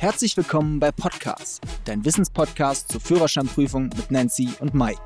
Herzlich willkommen bei Podcast, dein Wissenspodcast zur Führerscheinprüfung mit Nancy und Mike.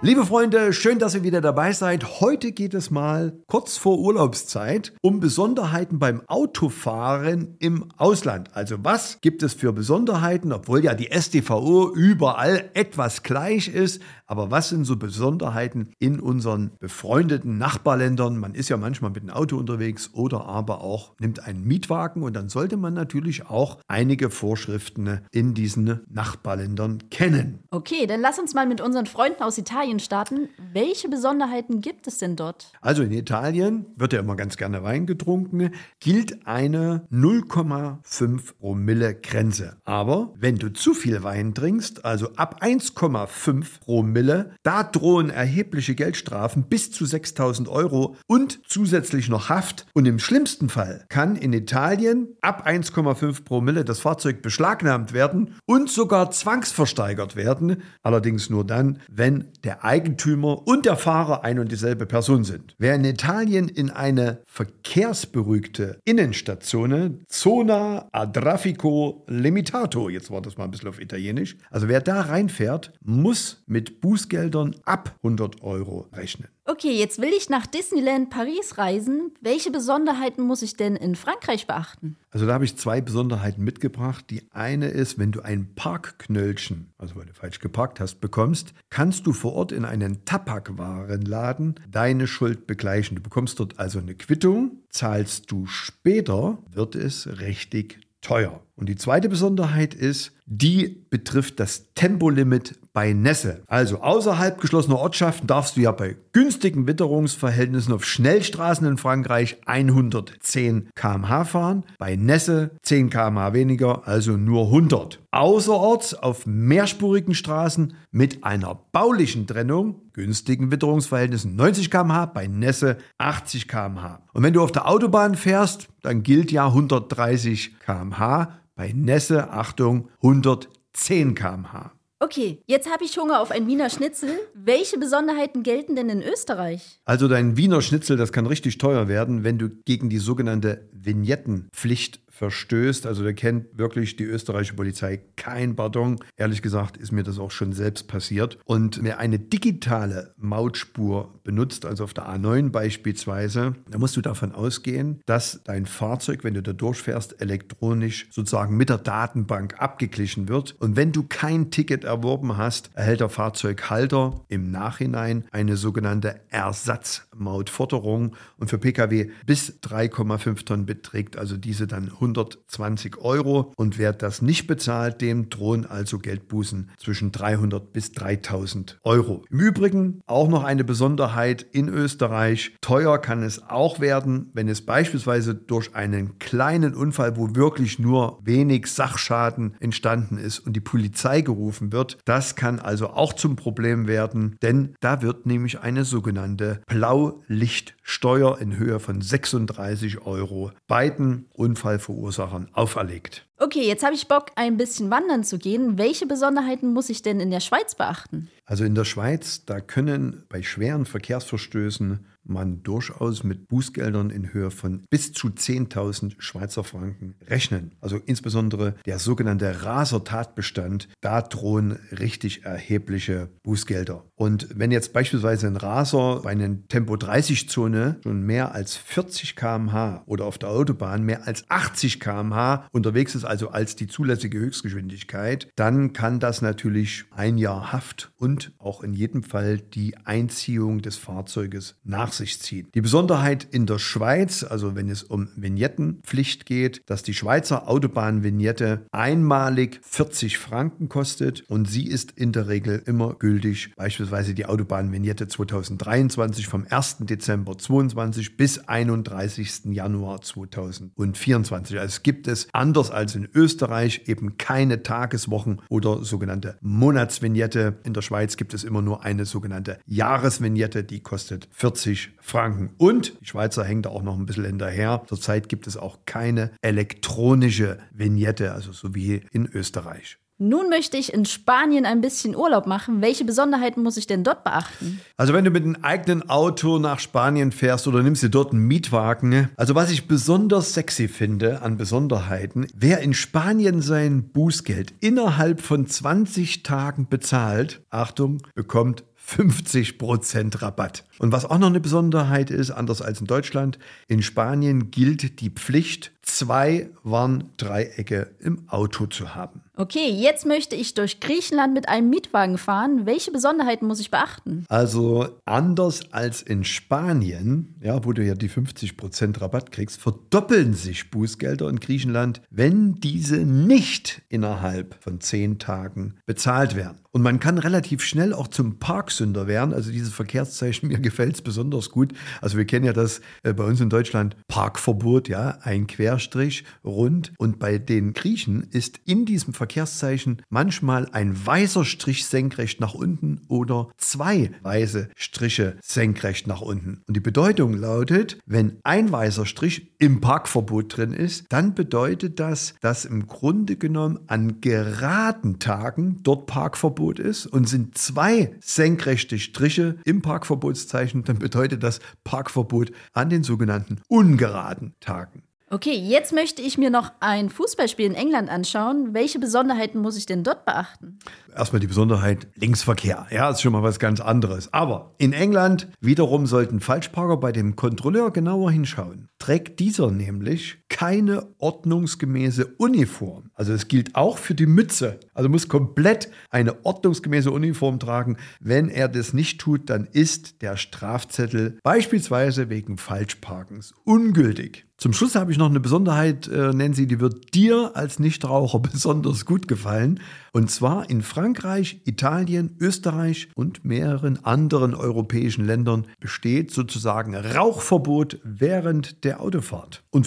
Liebe Freunde, schön, dass ihr wieder dabei seid. Heute geht es mal kurz vor Urlaubszeit um Besonderheiten beim Autofahren im Ausland. Also was gibt es für Besonderheiten, obwohl ja die STVO überall etwas gleich ist. Aber was sind so Besonderheiten in unseren befreundeten Nachbarländern? Man ist ja manchmal mit dem Auto unterwegs oder aber auch nimmt einen Mietwagen und dann sollte man natürlich auch einige Vorschriften in diesen Nachbarländern kennen. Okay, dann lass uns mal mit unseren Freunden aus Italien starten. Welche Besonderheiten gibt es denn dort? Also in Italien wird ja immer ganz gerne Wein getrunken, gilt eine 0,5 Promille Grenze. Aber wenn du zu viel Wein trinkst, also ab 1,5 Promille, Promille. Da drohen erhebliche Geldstrafen bis zu 6000 Euro und zusätzlich noch Haft. Und im schlimmsten Fall kann in Italien ab 1,5 Promille das Fahrzeug beschlagnahmt werden und sogar zwangsversteigert werden. Allerdings nur dann, wenn der Eigentümer und der Fahrer ein und dieselbe Person sind. Wer in Italien in eine verkehrsberuhigte Innenstation, Zona a Traffico Limitato, jetzt war das mal ein bisschen auf Italienisch, also wer da reinfährt, muss mit Bußgeldern ab 100 Euro rechnen. Okay, jetzt will ich nach Disneyland Paris reisen. Welche Besonderheiten muss ich denn in Frankreich beachten? Also da habe ich zwei Besonderheiten mitgebracht. Die eine ist, wenn du ein Parkknöllchen, also weil du falsch geparkt hast, bekommst, kannst du vor Ort in einen Tabakwarenladen deine Schuld begleichen. Du bekommst dort also eine Quittung, zahlst du später, wird es richtig teuer. Und die zweite Besonderheit ist, die betrifft das Tempolimit bei Nässe. Also außerhalb geschlossener Ortschaften darfst du ja bei günstigen Witterungsverhältnissen auf Schnellstraßen in Frankreich 110 km/h fahren, bei Nässe 10 km/h weniger, also nur 100. Außerorts auf mehrspurigen Straßen mit einer baulichen Trennung, günstigen Witterungsverhältnissen 90 km/h, bei Nässe 80 km/h. Und wenn du auf der Autobahn fährst, dann gilt ja 130 km/h bei Nässe, Achtung, 110 km/h. Okay, jetzt habe ich Hunger auf ein Wiener Schnitzel. Welche Besonderheiten gelten denn in Österreich? Also dein Wiener Schnitzel, das kann richtig teuer werden, wenn du gegen die sogenannte Vignettenpflicht verstößt. Also da kennt wirklich die österreichische Polizei kein Pardon. Ehrlich gesagt ist mir das auch schon selbst passiert. Und wer eine digitale Mautspur benutzt, also auf der A9 beispielsweise, da musst du davon ausgehen, dass dein Fahrzeug, wenn du da durchfährst, elektronisch sozusagen mit der Datenbank abgeglichen wird. Und wenn du kein Ticket erworben hast, erhält der Fahrzeughalter im Nachhinein eine sogenannte Ersatzmautforderung und für Pkw bis 3,5 Tonnen beträgt also diese dann 100 120 Euro. Und wer das nicht bezahlt, dem drohen also Geldbußen zwischen 300 bis 3000 Euro. Im Übrigen auch noch eine Besonderheit in Österreich. Teuer kann es auch werden, wenn es beispielsweise durch einen kleinen Unfall, wo wirklich nur wenig Sachschaden entstanden ist und die Polizei gerufen wird. Das kann also auch zum Problem werden, denn da wird nämlich eine sogenannte Blaulichtsteuer in Höhe von 36 Euro beiden Unfallverursachern Verursachern auferlegt. Okay, jetzt habe ich Bock, ein bisschen wandern zu gehen. Welche Besonderheiten muss ich denn in der Schweiz beachten? Also in der Schweiz, da können bei schweren Verkehrsverstößen man durchaus mit Bußgeldern in Höhe von bis zu 10.000 Schweizer Franken rechnen. Also insbesondere der sogenannte Raser-Tatbestand, da drohen richtig erhebliche Bußgelder. Und wenn jetzt beispielsweise ein Raser bei einer Tempo-30-Zone schon mehr als 40 km/h oder auf der Autobahn mehr als 80 km/h unterwegs ist, also als die zulässige Höchstgeschwindigkeit, dann kann das natürlich ein Jahr Haft und auch in jedem Fall die Einziehung des Fahrzeuges nach sich ziehen. Die Besonderheit in der Schweiz, also wenn es um Vignettenpflicht geht, dass die Schweizer Autobahnvignette einmalig 40 Franken kostet und sie ist in der Regel immer gültig, beispielsweise die Autobahnvignette 2023 vom 1. Dezember 2022 bis 31. Januar 2024. Also gibt es anders als in Österreich eben keine Tageswochen oder sogenannte Monatsvignette. In der Schweiz gibt es immer nur eine sogenannte Jahresvignette, die kostet 40 Franken. Und die Schweizer hängen da auch noch ein bisschen hinterher. Zurzeit gibt es auch keine elektronische Vignette, also so wie in Österreich. Nun möchte ich in Spanien ein bisschen Urlaub machen. Welche Besonderheiten muss ich denn dort beachten? Also wenn du mit einem eigenen Auto nach Spanien fährst oder nimmst dir dort einen Mietwagen. Also was ich besonders sexy finde an Besonderheiten, wer in Spanien sein Bußgeld innerhalb von 20 Tagen bezahlt, Achtung, bekommt 50% Rabatt. Und was auch noch eine Besonderheit ist, anders als in Deutschland, in Spanien gilt die Pflicht, zwei Warndreiecke im Auto zu haben. Okay, jetzt möchte ich durch Griechenland mit einem Mietwagen fahren. Welche Besonderheiten muss ich beachten? Also anders als in Spanien, ja, wo du ja die 50% Rabatt kriegst, verdoppeln sich Bußgelder in Griechenland, wenn diese nicht innerhalb von zehn Tagen bezahlt werden. Und man kann relativ schnell auch zum Parksünder werden. Also dieses Verkehrszeichen, mir gefällt es besonders gut. Also wir kennen ja das äh, bei uns in Deutschland Parkverbot, ja, ein Querstrich rund. Und bei den Griechen ist in diesem Verkehrszeichen manchmal ein weißer Strich senkrecht nach unten oder zwei weiße Striche senkrecht nach unten. Und die Bedeutung lautet, wenn ein weißer Strich im Parkverbot drin ist, dann bedeutet das, dass im Grunde genommen an geraden Tagen dort Parkverbot ist und sind zwei senkrechte Striche im Parkverbotszeichen, dann bedeutet das Parkverbot an den sogenannten ungeraden Tagen. Okay, jetzt möchte ich mir noch ein Fußballspiel in England anschauen. Welche Besonderheiten muss ich denn dort beachten? Erstmal die Besonderheit Linksverkehr. Ja, ist schon mal was ganz anderes. Aber in England wiederum sollten Falschparker bei dem Kontrolleur genauer hinschauen. Trägt dieser nämlich keine ordnungsgemäße Uniform. Also es gilt auch für die Mütze. Also muss komplett eine ordnungsgemäße Uniform tragen. Wenn er das nicht tut, dann ist der Strafzettel beispielsweise wegen Falschparkens ungültig. Zum Schluss habe ich noch eine Besonderheit, äh, Nancy, die wird dir als Nichtraucher besonders gut gefallen. Und zwar in Frankreich, Italien, Österreich und mehreren anderen europäischen Ländern besteht sozusagen Rauchverbot während der Autofahrt. Und